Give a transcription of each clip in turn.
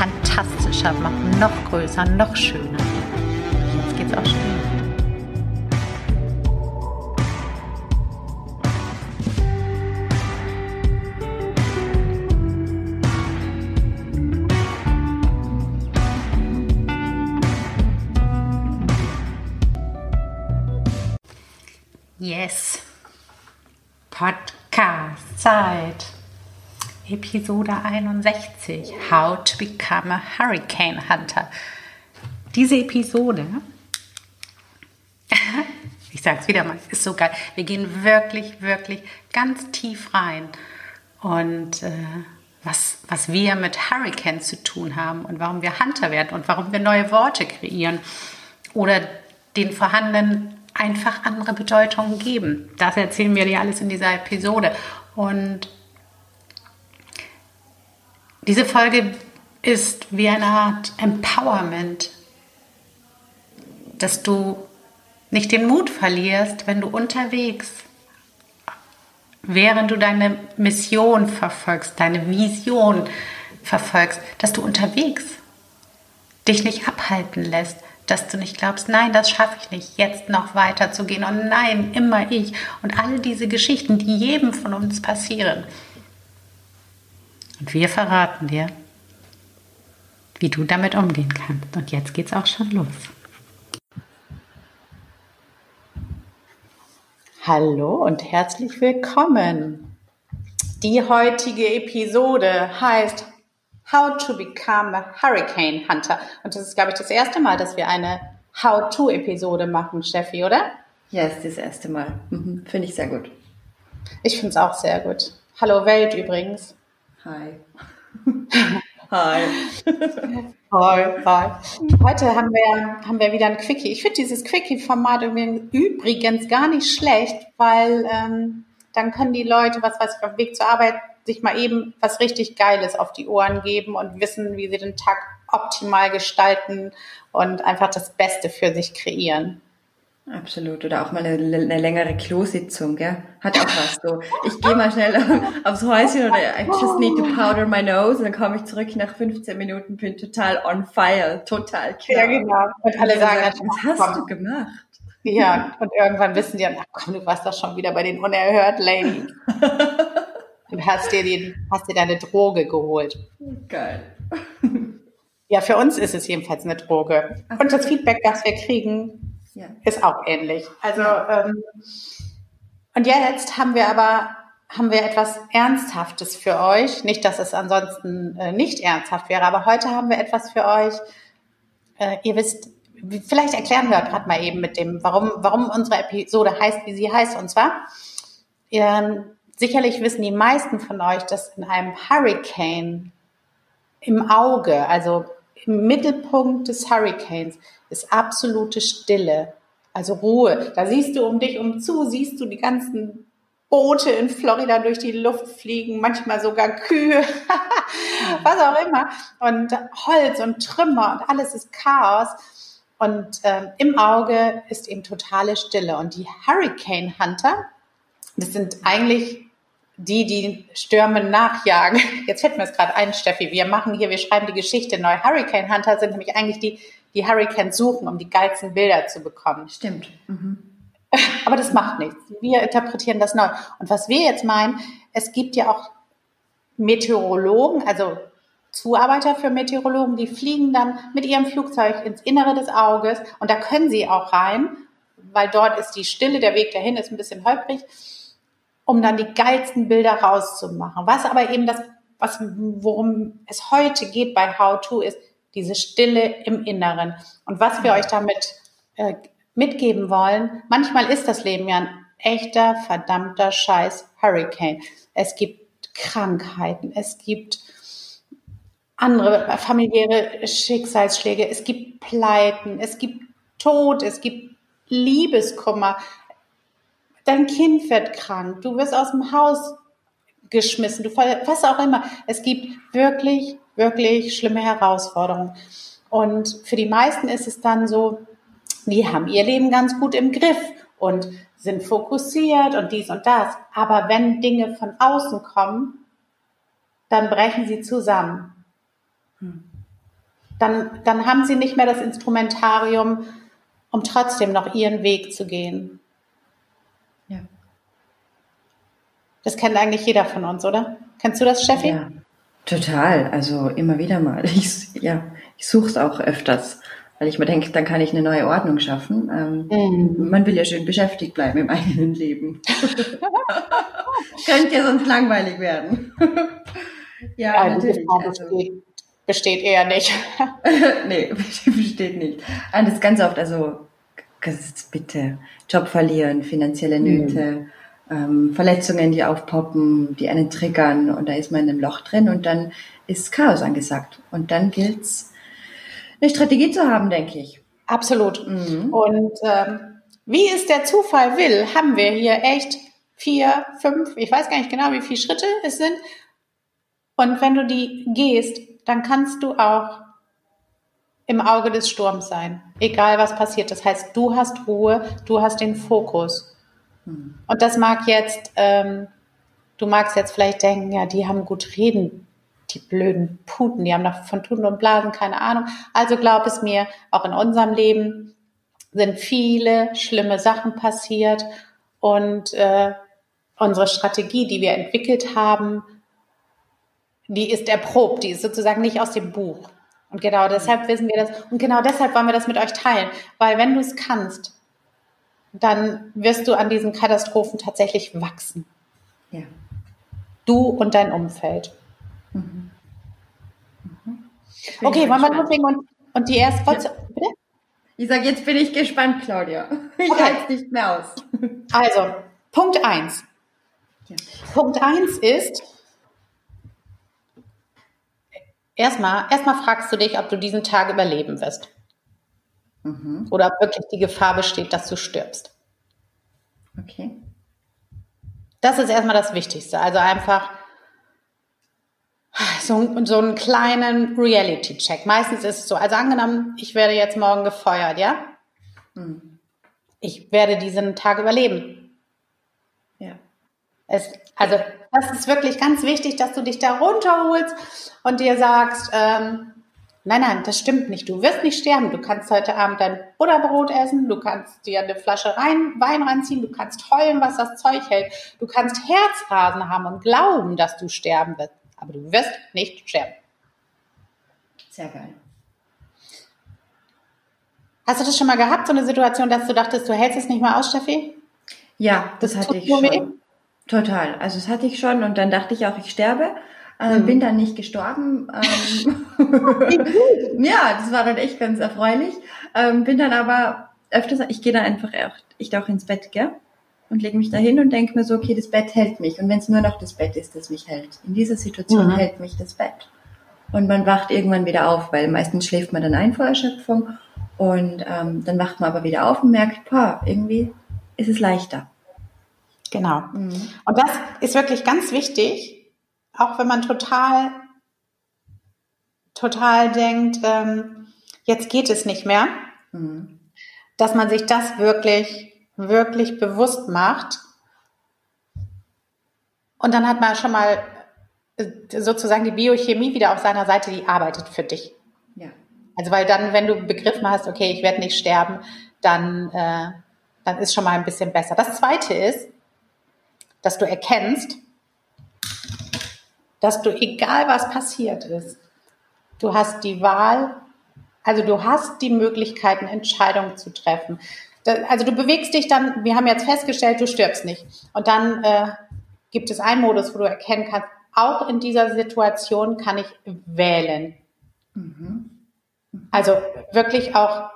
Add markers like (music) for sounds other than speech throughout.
fantastischer machen, noch größer, noch schöner. Jetzt geht's auch schon. Yes. Episode 61. How to become a Hurricane Hunter. Diese Episode, (laughs) ich sage es wieder mal, ist so geil. Wir gehen wirklich, wirklich ganz tief rein. Und äh, was, was wir mit Hurricane zu tun haben und warum wir Hunter werden und warum wir neue Worte kreieren oder den vorhandenen einfach andere Bedeutungen geben. Das erzählen wir dir alles in dieser Episode. Und diese Folge ist wie eine Art Empowerment, dass du nicht den Mut verlierst, wenn du unterwegs, während du deine Mission verfolgst, deine Vision verfolgst, dass du unterwegs dich nicht abhalten lässt, dass du nicht glaubst, nein, das schaffe ich nicht, jetzt noch weiter zu gehen und nein, immer ich und all diese Geschichten, die jedem von uns passieren. Und wir verraten dir, wie du damit umgehen kannst. Und jetzt geht's auch schon los. Hallo und herzlich willkommen. Die heutige Episode heißt How to Become a Hurricane Hunter. Und das ist, glaube ich, das erste Mal, dass wir eine How-to-Episode machen, Steffi, oder? Ja, ist das erste Mal. Mhm. Finde ich sehr gut. Ich finde es auch sehr gut. Hallo Welt übrigens. Hi. (laughs) Hi. (laughs) hi. Hi. Heute haben wir, haben wir wieder ein Quickie. Ich finde dieses Quickie-Format übrigens gar nicht schlecht, weil ähm, dann können die Leute, was weiß ich, auf dem Weg zur Arbeit sich mal eben was richtig Geiles auf die Ohren geben und wissen, wie sie den Tag optimal gestalten und einfach das Beste für sich kreieren. Absolut. Oder auch mal eine, eine längere Klositzung, gell? Hat auch was so. Ich gehe mal schnell (laughs) aufs Häuschen oder I just need to powder my nose und dann komme ich zurück nach 15 Minuten, bin total on fire, total klar. Ja, genau. Und alle sagen, sagen was hast du gemacht? Ja, und irgendwann wissen die, ach komm, du warst doch schon wieder bei den unerhört Lady. (laughs) und hast dir, den, hast dir deine Droge geholt. Geil. Ja, für uns ist es jedenfalls eine Droge. Und das Feedback, das wir kriegen, ja. ist auch ähnlich. Also, ähm, und jetzt haben wir aber haben wir etwas Ernsthaftes für euch. Nicht, dass es ansonsten äh, nicht ernsthaft wäre, aber heute haben wir etwas für euch. Äh, ihr wisst, vielleicht erklären wir gerade mal eben mit dem, warum, warum unsere Episode heißt, wie sie heißt. Und zwar, ihr, Sicherlich wissen die meisten von euch, dass in einem Hurricane im Auge, also im Mittelpunkt des Hurricanes, ist absolute Stille, also Ruhe. Da siehst du um dich um zu, siehst du die ganzen Boote in Florida durch die Luft fliegen, manchmal sogar Kühe, (laughs) was auch immer. Und Holz und Trümmer und alles ist Chaos. Und ähm, im Auge ist eben totale Stille. Und die Hurricane Hunter, das sind eigentlich die, die Stürme nachjagen. Jetzt fällt mir es gerade ein, Steffi. Wir machen hier, wir schreiben die Geschichte neu. Hurricane Hunter sind nämlich eigentlich die, die Hurricanes suchen, um die geilsten Bilder zu bekommen. Stimmt. Mhm. (laughs) Aber das macht nichts. Wir interpretieren das neu. Und was wir jetzt meinen, es gibt ja auch Meteorologen, also Zuarbeiter für Meteorologen, die fliegen dann mit ihrem Flugzeug ins Innere des Auges und da können sie auch rein, weil dort ist die Stille, der Weg dahin ist ein bisschen holprig um dann die geilsten Bilder rauszumachen. Was aber eben das, was, worum es heute geht bei How To, ist diese Stille im Inneren. Und was wir euch damit äh, mitgeben wollen, manchmal ist das Leben ja ein echter, verdammter Scheiß Hurricane. Es gibt Krankheiten, es gibt andere familiäre Schicksalsschläge, es gibt Pleiten, es gibt Tod, es gibt Liebeskummer. Dein Kind wird krank, du wirst aus dem Haus geschmissen, du was auch immer. Es gibt wirklich, wirklich schlimme Herausforderungen. Und für die meisten ist es dann so, die haben ihr Leben ganz gut im Griff und sind fokussiert und dies und das. Aber wenn Dinge von außen kommen, dann brechen sie zusammen. Dann, dann haben sie nicht mehr das Instrumentarium, um trotzdem noch ihren Weg zu gehen. Ja. Das kennt eigentlich jeder von uns, oder? Kennst du das, Steffi? Ja, total. Also immer wieder mal. (laughs) Ich, ja, ich suche es auch öfters, weil ich mir denke, dann kann ich eine neue Ordnung schaffen. Ähm, mhm. Man will ja schön beschäftigt bleiben im (laughs) eigenen Leben. (laughs) Könnte ja sonst langweilig werden. ja, ja natürlich. Also, besteht eher nicht. nee, besteht nicht. Und das ganz oft, also bitte, Job verlieren, finanzielle mhm. Nöte, mhm. Ähm, Verletzungen, die aufpoppen, die einen triggern und da ist man in einem Loch drin und dann ist Chaos angesagt. Und dann gilt es, eine Strategie zu haben, denke ich. Absolut. Mhm. Und ähm, wie es der Zufall will, haben wir hier echt vier, fünf, ich weiß gar nicht genau, wie viele Schritte es sind. Und wenn du die gehst, dann kannst du auch im Auge des Sturms sein, egal was passiert. Das heißt, du hast Ruhe, du hast den Fokus. Und das mag jetzt, ähm, du magst jetzt vielleicht denken, ja, die haben gut reden, die blöden Puten, die haben noch von Tuten und Blasen keine Ahnung. Also glaub es mir, auch in unserem Leben sind viele schlimme Sachen passiert und äh, unsere Strategie, die wir entwickelt haben, die ist erprobt, die ist sozusagen nicht aus dem Buch. Und genau deshalb wissen wir das. Und genau deshalb wollen wir das mit euch teilen. Weil wenn du es kannst, dann wirst du an diesen Katastrophen tatsächlich wachsen. Ja. Du und dein Umfeld. Mhm. Mhm. Okay, wollen wir loslegen und, und die erste ja. Bitte? Ich sage, jetzt bin ich gespannt, Claudia. Ich okay. halte es nicht mehr aus. Also, Punkt 1. Ja. Punkt 1 ist, Erstmal, erstmal fragst du dich, ob du diesen Tag überleben wirst. Mhm. Oder ob wirklich die Gefahr besteht, dass du stirbst. Okay. Das ist erstmal das Wichtigste. Also einfach so, so einen kleinen Reality-Check. Meistens ist es so, also angenommen, ich werde jetzt morgen gefeuert, ja? Mhm. Ich werde diesen Tag überleben. Ja. Es, also das ist wirklich ganz wichtig, dass du dich da runterholst und dir sagst, ähm, nein, nein, das stimmt nicht. Du wirst nicht sterben. Du kannst heute Abend dein Butterbrot essen, du kannst dir eine Flasche rein, Wein ranziehen, du kannst heulen, was das Zeug hält. Du kannst Herzrasen haben und glauben, dass du sterben wirst. Aber du wirst nicht sterben. Sehr geil. Hast du das schon mal gehabt, so eine Situation, dass du dachtest, du hältst es nicht mehr aus, Steffi? Ja, das, das hatte ich schon. Weh? Total. Also das hatte ich schon und dann dachte ich auch, ich sterbe. Äh, mhm. Bin dann nicht gestorben. (laughs) Ähm, (laughs) ja, das war dann echt ganz erfreulich. Ähm, bin dann aber öfters, ich gehe dann einfach echt, ich auch ins Bett, gell? Und lege mich da hin und denke mir so, okay, das Bett hält mich. Und wenn es nur noch das Bett ist, das mich hält. In dieser Situation mhm. hält mich das Bett. Und man wacht irgendwann wieder auf, weil meistens schläft man dann ein vor Erschöpfung. Und ähm, dann wacht man aber wieder auf und merkt, boah, irgendwie ist es leichter. Genau. Mhm. Und das ist wirklich ganz wichtig, auch wenn man total, total denkt, ähm, jetzt geht es nicht mehr, mhm. dass man sich das wirklich, wirklich bewusst macht. Und dann hat man schon mal äh, sozusagen die Biochemie wieder auf seiner Seite, die arbeitet für dich. Ja. Also weil dann, wenn du begriffen hast, okay, ich werde nicht sterben, dann, äh, dann ist schon mal ein bisschen besser. Das Zweite ist, dass du erkennst, dass du, egal was passiert ist, du hast die Wahl, also du hast die Möglichkeiten, Entscheidungen zu treffen. Also du bewegst dich dann, wir haben jetzt festgestellt, du stirbst nicht. Und dann äh, gibt es einen Modus, wo du erkennen kannst, auch in dieser Situation kann ich wählen. Mhm. Also wirklich auch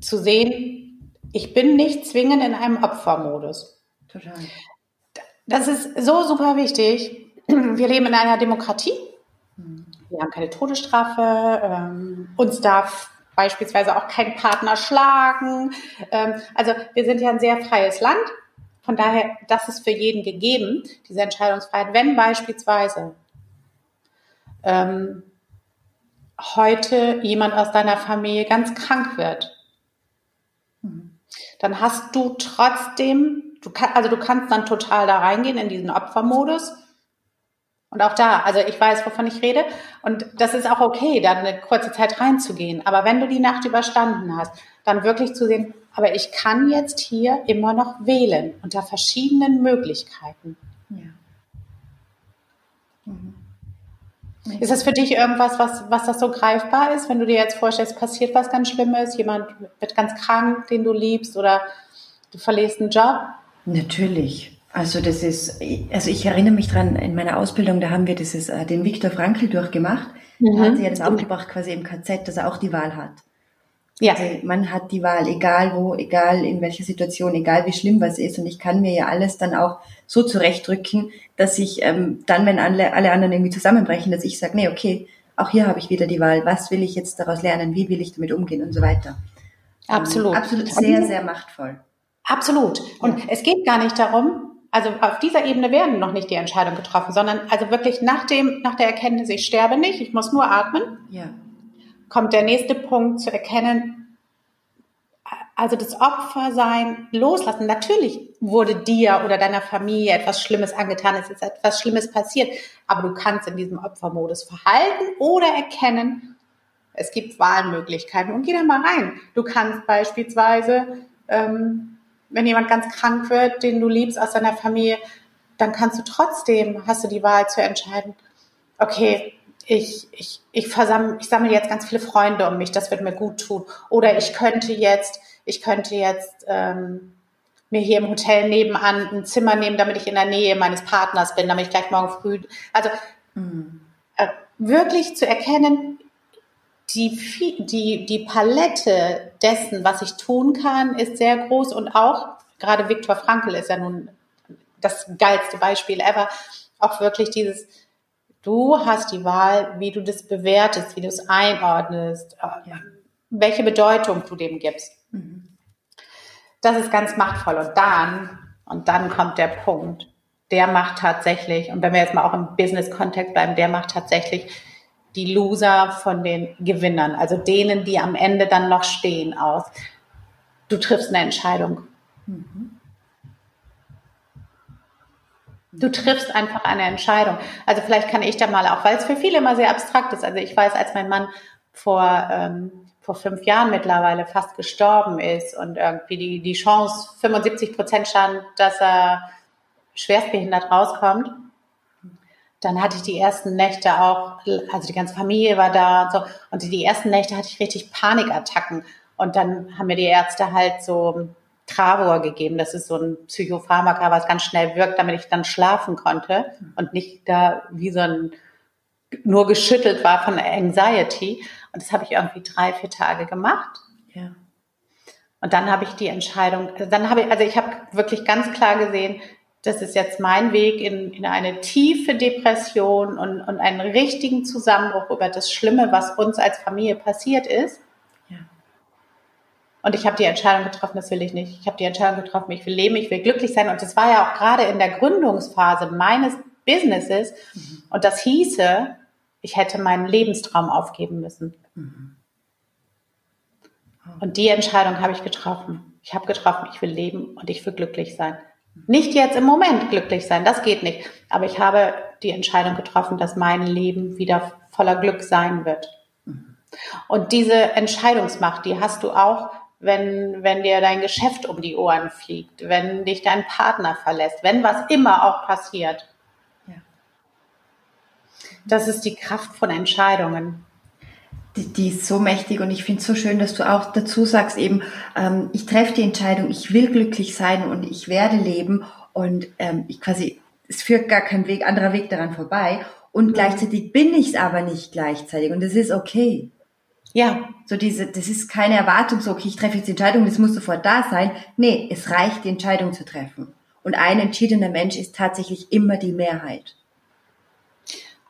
zu sehen, ich bin nicht zwingend in einem Opfermodus. Total. Das ist so super wichtig. (clears throat) Wir leben in einer Demokratie. Wir haben keine Todesstrafe. Ähm, uns darf beispielsweise auch kein Partner schlagen. Ähm, also wir sind ja ein sehr freies Land. Von daher, das ist für jeden gegeben, diese Entscheidungsfreiheit. Wenn beispielsweise ähm, heute jemand aus deiner Familie ganz krank wird, dann hast du trotzdem, du kann, also du kannst dann total da reingehen in diesen Opfermodus. Und auch da, also ich weiß, wovon ich rede. Und das ist auch okay, da eine kurze Zeit reinzugehen. Aber wenn du die Nacht überstanden hast, dann wirklich zu sehen, aber ich kann jetzt hier immer noch wählen unter verschiedenen Möglichkeiten. Ja. Mhm. Ist das für dich irgendwas, was, was das so greifbar ist, wenn du dir jetzt vorstellst, passiert was ganz Schlimmes, jemand wird ganz krank, den du liebst oder du verlierst einen Job? Natürlich. Also das ist, also ich erinnere mich dran, in meiner Ausbildung, da haben wir dieses, äh, den Viktor Frankl durchgemacht. Mhm. Da hat sie ja das aufgebracht quasi im KZ, dass er auch die Wahl hat. Ja. Also man hat die Wahl, egal wo, egal in welcher Situation, egal wie schlimm was ist. Und ich kann mir ja alles dann auch so zurechtdrücken, dass ich ähm, dann, wenn alle, alle anderen irgendwie zusammenbrechen, dass ich sage, nee, okay, auch hier habe ich wieder die Wahl. Was will ich jetzt daraus lernen? Wie will ich damit umgehen und so weiter? Absolut. Ähm, absolut sehr, sehr machtvoll. Absolut. Und ja. es geht gar nicht darum, also auf dieser Ebene werden noch nicht die Entscheidungen getroffen, sondern also wirklich nach dem, nach der Erkenntnis, ich sterbe nicht, ich muss nur atmen. Ja kommt der nächste Punkt zu erkennen, also das Opfersein loslassen. Natürlich wurde dir oder deiner Familie etwas Schlimmes angetan, es ist etwas Schlimmes passiert, aber du kannst in diesem Opfermodus verhalten oder erkennen, es gibt Wahlmöglichkeiten und geh da mal rein. Du kannst beispielsweise, ähm, wenn jemand ganz krank wird, den du liebst aus deiner Familie, dann kannst du trotzdem, hast du die Wahl zu entscheiden, okay, ich, ich, ich, versammle, ich sammle jetzt ganz viele Freunde um mich, das wird mir gut tun. Oder ich könnte jetzt, ich könnte jetzt ähm, mir hier im Hotel nebenan ein Zimmer nehmen, damit ich in der Nähe meines Partners bin, damit ich gleich morgen früh. Also mhm. äh, wirklich zu erkennen, die, die, die Palette dessen, was ich tun kann, ist sehr groß und auch, gerade Viktor Frankl ist ja nun das geilste Beispiel ever, auch wirklich dieses, Du hast die Wahl, wie du das bewertest, wie du es einordnest, äh, ja. welche Bedeutung du dem gibst. Mhm. Das ist ganz machtvoll. Und dann, und dann kommt der Punkt, der macht tatsächlich, und wenn wir jetzt mal auch im Business-Kontext bleiben, der macht tatsächlich die Loser von den Gewinnern, also denen, die am Ende dann noch stehen, aus. Du triffst eine Entscheidung. Du triffst einfach eine Entscheidung. Also vielleicht kann ich da mal auch, weil es für viele immer sehr abstrakt ist. Also ich weiß, als mein Mann vor, ähm, vor fünf Jahren mittlerweile fast gestorben ist und irgendwie die, die Chance 75 Prozent stand, dass er schwerstbehindert rauskommt, dann hatte ich die ersten Nächte auch, also die ganze Familie war da und so, und die ersten Nächte hatte ich richtig Panikattacken. Und dann haben mir die Ärzte halt so Travor gegeben. Das ist so ein Psychopharmaka, was ganz schnell wirkt, damit ich dann schlafen konnte und nicht da wie so ein nur geschüttelt war von Anxiety. Und das habe ich irgendwie drei, vier Tage gemacht. Ja. Und dann habe ich die Entscheidung, dann habe ich, also ich habe wirklich ganz klar gesehen, das ist jetzt mein Weg in, in eine tiefe Depression und, und einen richtigen Zusammenbruch über das Schlimme, was uns als Familie passiert ist. Und ich habe die Entscheidung getroffen, das will ich nicht. Ich habe die Entscheidung getroffen, ich will leben, ich will glücklich sein. Und das war ja auch gerade in der Gründungsphase meines Businesses. Mhm. Und das hieße, ich hätte meinen Lebenstraum aufgeben müssen. Mhm. Und die Entscheidung habe ich getroffen. Ich habe getroffen, ich will leben und ich will glücklich sein. Nicht jetzt im Moment glücklich sein, das geht nicht. Aber ich habe die Entscheidung getroffen, dass mein Leben wieder voller Glück sein wird. Und diese Entscheidungsmacht, die hast du auch, wenn, wenn dir dein Geschäft um die Ohren fliegt, wenn dich dein Partner verlässt, wenn was immer auch passiert. Ja. Das ist die Kraft von Entscheidungen. Die, die ist so mächtig und ich finde es so schön, dass du auch dazu sagst eben, ähm, ich treffe die Entscheidung, ich will glücklich sein und ich werde leben und ähm, ich quasi, es führt gar kein Weg, anderer Weg daran vorbei und mhm. gleichzeitig bin ich es aber nicht gleichzeitig und das ist okay. Ja. So diese, das ist keine Erwartung, so, okay, ich treffe jetzt die Entscheidung, das muss sofort da sein. Nee, es reicht, die Entscheidung zu treffen. Und ein entschiedener Mensch ist tatsächlich immer die Mehrheit.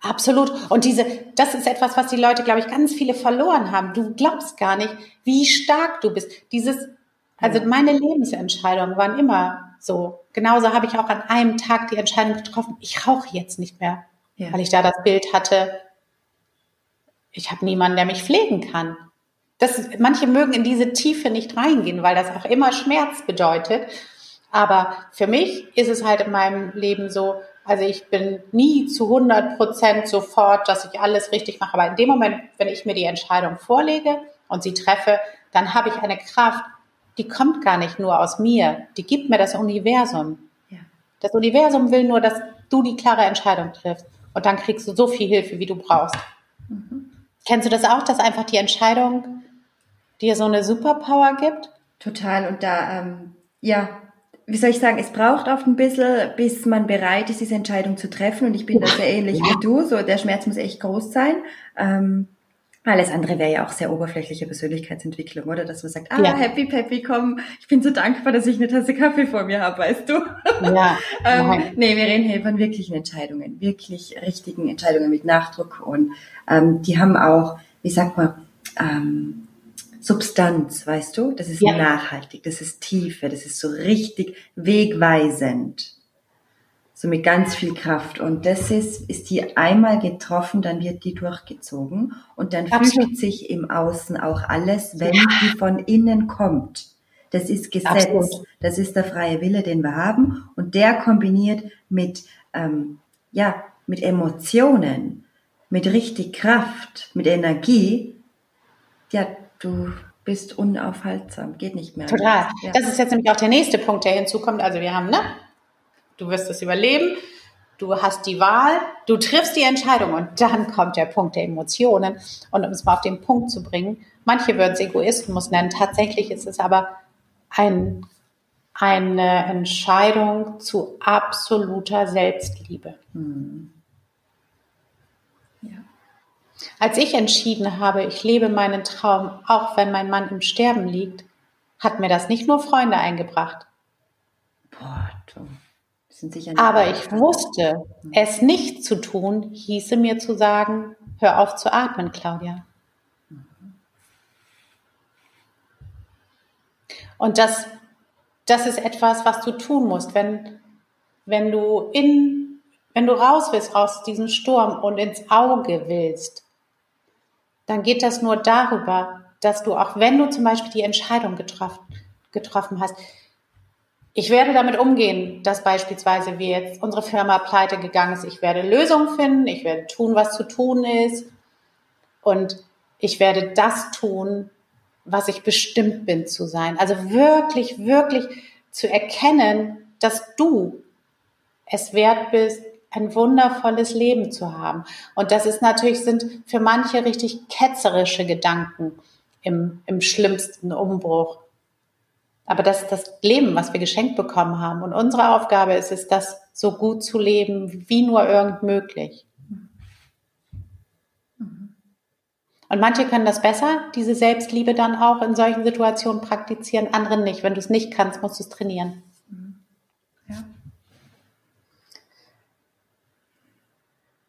Absolut. Und diese, das ist etwas, was die Leute, glaube ich, ganz viele verloren haben. Du glaubst gar nicht, wie stark du bist. Dieses, also meine Lebensentscheidungen waren immer so. Genauso habe ich auch an einem Tag die Entscheidung getroffen, ich rauche jetzt nicht mehr, ja. weil ich da das Bild hatte, ich habe niemanden, der mich pflegen kann. Das, manche mögen in diese Tiefe nicht reingehen, weil das auch immer Schmerz bedeutet. Aber für mich ist es halt in meinem Leben so, also ich bin nie zu 100 Prozent sofort, dass ich alles richtig mache. Aber in dem Moment, wenn ich mir die Entscheidung vorlege und sie treffe, dann habe ich eine Kraft, die kommt gar nicht nur aus mir. Die gibt mir das Universum. Ja. Das Universum will nur, dass du die klare Entscheidung triffst. Und dann kriegst du so viel Hilfe, wie du brauchst. Mhm. Kennst du das auch, dass einfach die Entscheidung dir so eine Superpower gibt? Total. Und da, ähm, ja, wie soll ich sagen, es braucht oft ein bisschen, bis man bereit ist, diese Entscheidung zu treffen. Und ich bin da sehr (laughs) ähnlich wie du. So, der Schmerz muss echt groß sein. Ähm, alles andere wäre ja auch sehr oberflächliche Persönlichkeitsentwicklung, oder? Dass man sagt, ah, ja. happy, peppy, komm, ich bin so dankbar, dass ich eine Tasse Kaffee vor mir habe, weißt du? Ja. (laughs) ähm, nee, wir reden hier von wirklichen Entscheidungen, wirklich richtigen Entscheidungen mit Nachdruck und ähm, die haben auch, wie sagt man, ähm, Substanz, weißt du? Das ist ja. nachhaltig, das ist Tiefe, das ist so richtig wegweisend. So mit ganz viel Kraft. Und das ist, ist die einmal getroffen, dann wird die durchgezogen und dann Absolut. fügt sich im Außen auch alles, wenn ja. die von innen kommt. Das ist Gesetz, Absolut. das ist der freie Wille, den wir haben und der kombiniert mit, ähm, ja, mit Emotionen, mit richtig Kraft, mit Energie, ja, du bist unaufhaltsam, geht nicht mehr. Total. Ja. Das ist jetzt nämlich auch der nächste Punkt, der hinzukommt. Also wir haben, ne? Du wirst es überleben. Du hast die Wahl, du triffst die Entscheidung und dann (laughs) kommt der Punkt der Emotionen. Und um es mal auf den Punkt zu bringen, manche würden es Egoismus nennen. Tatsächlich ist es aber ein, eine Entscheidung zu absoluter Selbstliebe. Hm. Als ich entschieden habe, ich lebe meinen Traum, auch wenn mein Mann im Sterben liegt, hat mir das nicht nur Freunde eingebracht. Boah, du. Aber ich wusste, es nicht zu tun, hieße mir zu sagen, hör auf zu atmen, Claudia. Und das, das ist etwas, was du tun musst, wenn, wenn du in, wenn du raus willst aus diesem Sturm und ins Auge willst, dann geht das nur darüber, dass du, auch wenn du zum Beispiel die Entscheidung getroffen, getroffen hast, ich werde damit umgehen, dass beispielsweise wir jetzt unsere Firma pleite gegangen ist. Ich werde Lösungen finden, ich werde tun, was zu tun ist und ich werde das tun, was ich bestimmt bin zu sein. Also wirklich, wirklich zu erkennen, dass du es wert bist, ein wundervolles Leben zu haben. Und das ist natürlich, sind für manche richtig ketzerische Gedanken im, im schlimmsten Umbruch. Aber das ist das Leben, was wir geschenkt bekommen haben. Und unsere Aufgabe ist es, das so gut zu leben, wie nur irgend möglich. Und manche können das besser, diese Selbstliebe dann auch in solchen Situationen praktizieren, andere nicht. Wenn du es nicht kannst, musst du es trainieren.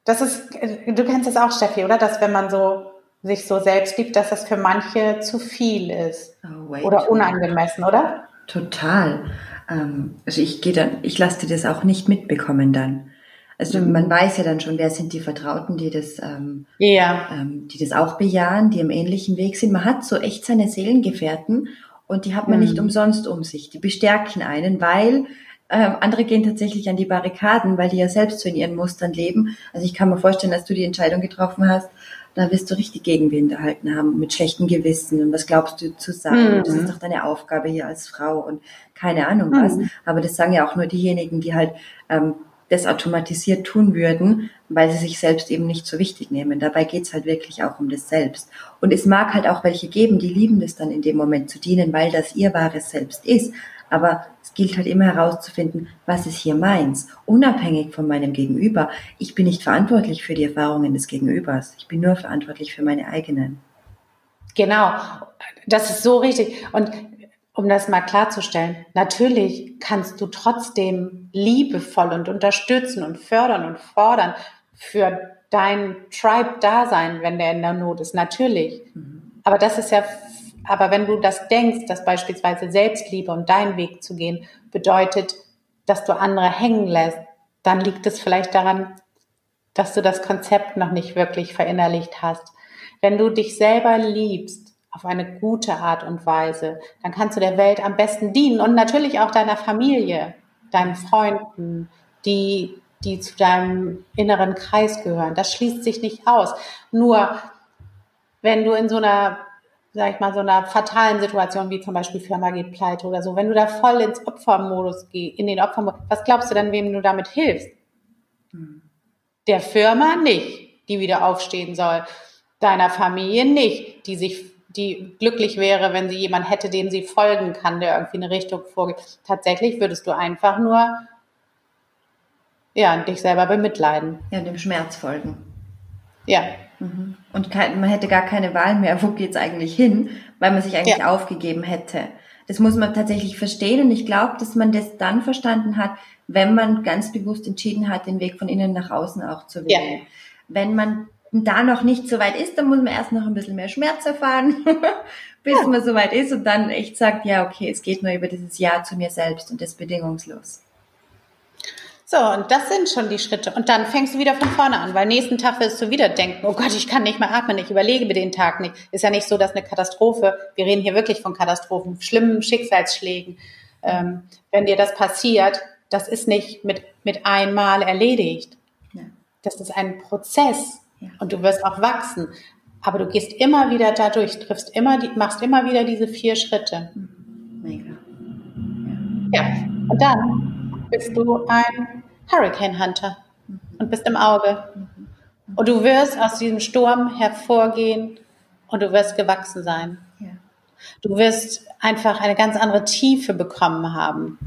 Das ist, du kennst das auch, Steffi, oder? Dass wenn man so sich so selbst liebt, dass das für manche zu viel ist oh, oder unangemessen, oder? Total. Ähm, also ich gehe dann, ich lasse dir das auch nicht mitbekommen dann. Also mhm. man weiß ja dann schon, wer sind die Vertrauten, die das, ähm, ja. ähm, die das auch bejahen, die im ähnlichen Weg sind. Man hat so echt seine Seelengefährten und die hat man mhm. nicht umsonst um sich. Die bestärken einen, weil ähm, andere gehen tatsächlich an die Barrikaden, weil die ja selbst so in ihren Mustern leben. Also ich kann mir vorstellen, dass du die Entscheidung getroffen hast, da wirst du richtig Gegenwind erhalten haben mit schlechtem Gewissen und was glaubst du zu sagen? Mhm. Das ist doch deine Aufgabe hier als Frau und keine Ahnung mhm. was. Aber das sagen ja auch nur diejenigen, die halt ähm, das automatisiert tun würden, weil sie sich selbst eben nicht so wichtig nehmen. Dabei geht's halt wirklich auch um das Selbst. Und es mag halt auch welche geben, die lieben das dann in dem Moment zu dienen, weil das ihr wahres Selbst ist. Aber es gilt halt immer herauszufinden, was ist hier meins, unabhängig von meinem Gegenüber. Ich bin nicht verantwortlich für die Erfahrungen des Gegenübers. Ich bin nur verantwortlich für meine eigenen. Genau, das ist so richtig. Und um das mal klarzustellen, natürlich kannst du trotzdem liebevoll und unterstützen und fördern und fordern, für dein Tribe da sein, wenn der in der Not ist, natürlich. Mhm. Aber das ist ja, aber wenn du das denkst, dass beispielsweise Selbstliebe und deinen Weg zu gehen bedeutet, dass du andere hängen lässt, dann liegt es vielleicht daran, dass du das Konzept noch nicht wirklich verinnerlicht hast. Wenn du dich selber liebst auf eine gute Art und Weise, dann kannst du der Welt am besten dienen und natürlich auch deiner Familie, deinen Freunden, die, die zu deinem inneren Kreis gehören. Das schließt sich nicht aus. Nur wenn du in so einer sag ich mal, so einer fatalen Situation wie zum Beispiel Firma geht pleite oder so, wenn du da voll ins Opfermodus gehst, in den Opfermodus, was glaubst du denn, wem du damit hilfst? Hm. Der Firma nicht, die wieder aufstehen soll. Deiner Familie nicht, die sich, die glücklich wäre, wenn sie jemand hätte, dem sie folgen kann, der irgendwie eine Richtung vorgibt. Tatsächlich würdest du einfach nur, ja, dich selber bemitleiden. Ja, dem Schmerz folgen. Ja, Mhm. Und man hätte gar keine Wahl mehr, (laughs) wo geht's eigentlich hin, weil man sich eigentlich ja. aufgegeben hätte. Das muss man tatsächlich verstehen und ich glaube, dass man das dann verstanden hat, wenn man ganz bewusst entschieden hat, den Weg von innen nach außen auch zu wählen. Ja. Wenn man da noch nicht so weit ist, dann muss man erst noch ein bisschen mehr Schmerz erfahren, (laughs) bis ja. man so weit ist und dann echt sagt, ja, okay, es geht nur über dieses Ja zu mir selbst und das bedingungslos. So, und das sind schon die Schritte. Und dann fängst du wieder von vorne an, weil nächsten Tag wirst du wieder denken, oh Gott, ich kann nicht mehr atmen, ich überlege mir den Tag nicht. Ist ja nicht so, dass eine Katastrophe, wir reden hier wirklich von Katastrophen, schlimmen Schicksalsschlägen. Ähm, wenn dir das passiert, das ist nicht mit, mit einmal erledigt. Ja. Das ist ein Prozess. Ja. Und du wirst auch wachsen. Aber du gehst immer wieder dadurch, triffst immer, die, machst immer wieder diese vier Schritte. Mega. Ja. ja. Und dann bist du ein Hurricane Hunter und bist im Auge. Und du wirst aus diesem Sturm hervorgehen und du wirst gewachsen sein. Du wirst einfach eine ganz andere Tiefe bekommen haben.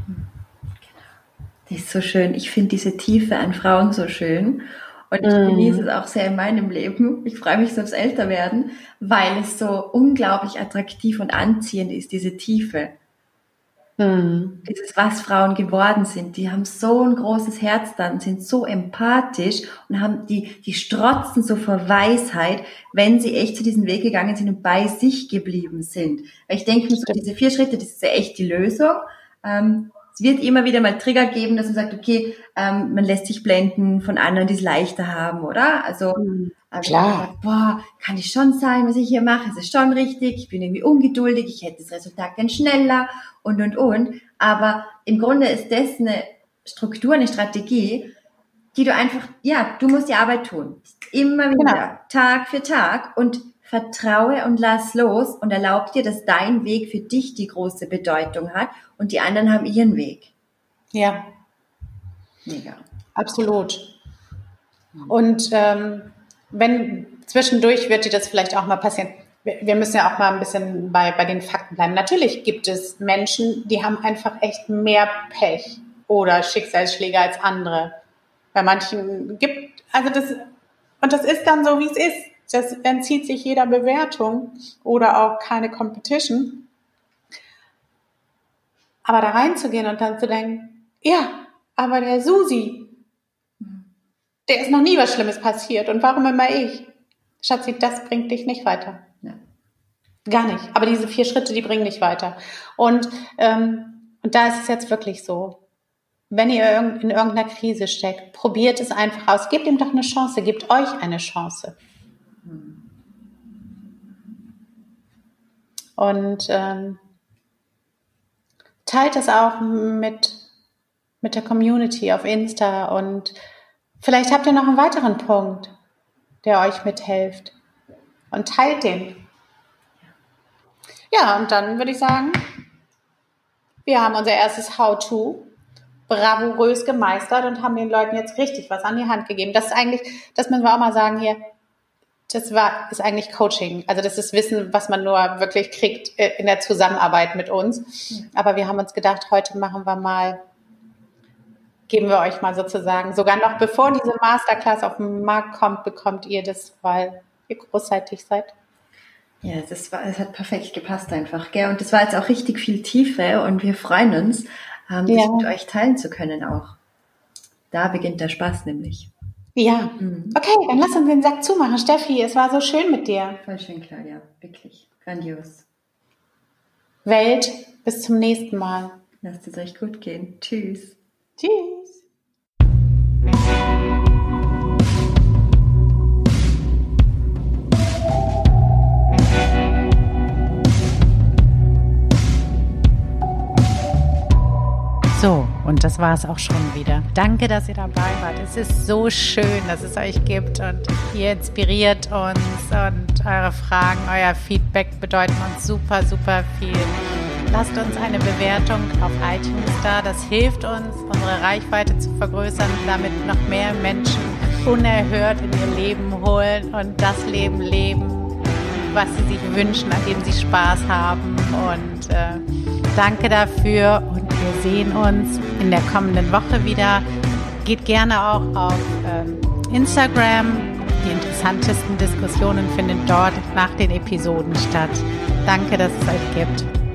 Das ist so schön. Ich finde diese Tiefe an Frauen so schön. Und ich mm. genieße es auch sehr in meinem Leben. Ich freue mich so aufs Älterwerden, weil es so unglaublich attraktiv und anziehend ist, diese Tiefe. Mhm. Dieses, was Frauen geworden sind, die haben so ein großes Herz dann, sind so empathisch und haben die, die strotzen so vor Weisheit, wenn sie echt zu diesem Weg gegangen sind und bei sich geblieben sind. Weil ich denke mir so, diese vier Schritte, das ist ja echt die Lösung. Ähm, es wird immer wieder mal Trigger geben, dass man sagt, okay, ähm, man lässt sich blenden von anderen, die es leichter haben, oder? Also, mhm. Also Klar. Sagt, boah, kann es schon sein, was ich hier mache? Es ist schon richtig. Ich bin irgendwie ungeduldig. Ich hätte das Resultat gern schneller und, und, und. Aber im Grunde ist das eine Struktur, eine Strategie, die du einfach, ja, du musst die Arbeit tun. Immer wieder, genau. Tag für Tag und vertraue und lass los und erlaub dir, dass dein Weg für dich die große Bedeutung hat und die anderen haben ihren Weg. Ja. Mega. Absolut. Und ähm, wenn zwischendurch wird dir das vielleicht auch mal passieren. Wir müssen ja auch mal ein bisschen bei, bei den Fakten bleiben. Natürlich gibt es Menschen, die haben einfach echt mehr Pech oder Schicksalsschläge als andere. Bei manchen gibt, also das, und das ist dann so, wie es ist. Das entzieht sich jeder Bewertung oder auch keine Competition. Aber da reinzugehen und dann zu denken, ja, aber der Susi, der ist noch nie was Schlimmes passiert und warum immer ich? Schatzi, das bringt dich nicht weiter. Ja. Gar nicht. Aber diese vier Schritte, die bringen dich weiter. Und, ähm, und da ist es jetzt wirklich so. Wenn ihr in irgendeiner Krise steckt, probiert es einfach aus. Gebt ihm doch eine Chance. Gebt euch eine Chance. Und ähm, teilt es auch mit, mit der Community auf Insta und vielleicht habt ihr noch einen weiteren Punkt, der euch mithilft. Und teilt den. Ja, und dann würde ich sagen, wir haben unser erstes How-To bravourös gemeistert und haben den Leuten jetzt richtig was an die Hand gegeben. Das ist eigentlich, das müssen wir auch mal sagen hier, das war, ist eigentlich Coaching. Also das ist Wissen, was man nur wirklich kriegt äh, in der Zusammenarbeit mit uns. Aber wir haben uns gedacht, heute machen wir mal, geben wir euch mal sozusagen, sogar noch bevor diese Masterclass auf den Markt kommt, bekommt ihr das, weil ihr großzeitig seid. Ja, das war, es hat perfekt gepasst einfach, gell? Und das war jetzt auch richtig viel Tiefe und wir freuen uns, ähm, das ja. mit euch teilen zu können auch. Da beginnt der Spaß nämlich. Ja. Mhm. Okay, dann lass uns den Sack zumachen. Steffi, es war so schön mit dir. Voll schön, Claudia. Wirklich. Grandios. Welt, bis zum nächsten Mal. Lasst es euch gut gehen. Tschüss. Tschüss. So, und das war es auch schon wieder. Danke, dass ihr dabei wart. Es ist so schön, dass es euch gibt und ihr inspiriert uns und eure Fragen, euer Feedback bedeuten uns super, super viel. Lasst uns eine Bewertung auf iTunes da. Das hilft uns, unsere Reichweite zu vergrößern, damit noch mehr Menschen unerhört in ihr Leben holen und das Leben leben, was sie sich wünschen, an dem sie Spaß haben. Und äh, danke dafür und wir sehen uns in der kommenden Woche wieder. Geht gerne auch auf ähm, Instagram. Die interessantesten Diskussionen finden dort nach den Episoden statt. Danke, dass es euch gibt.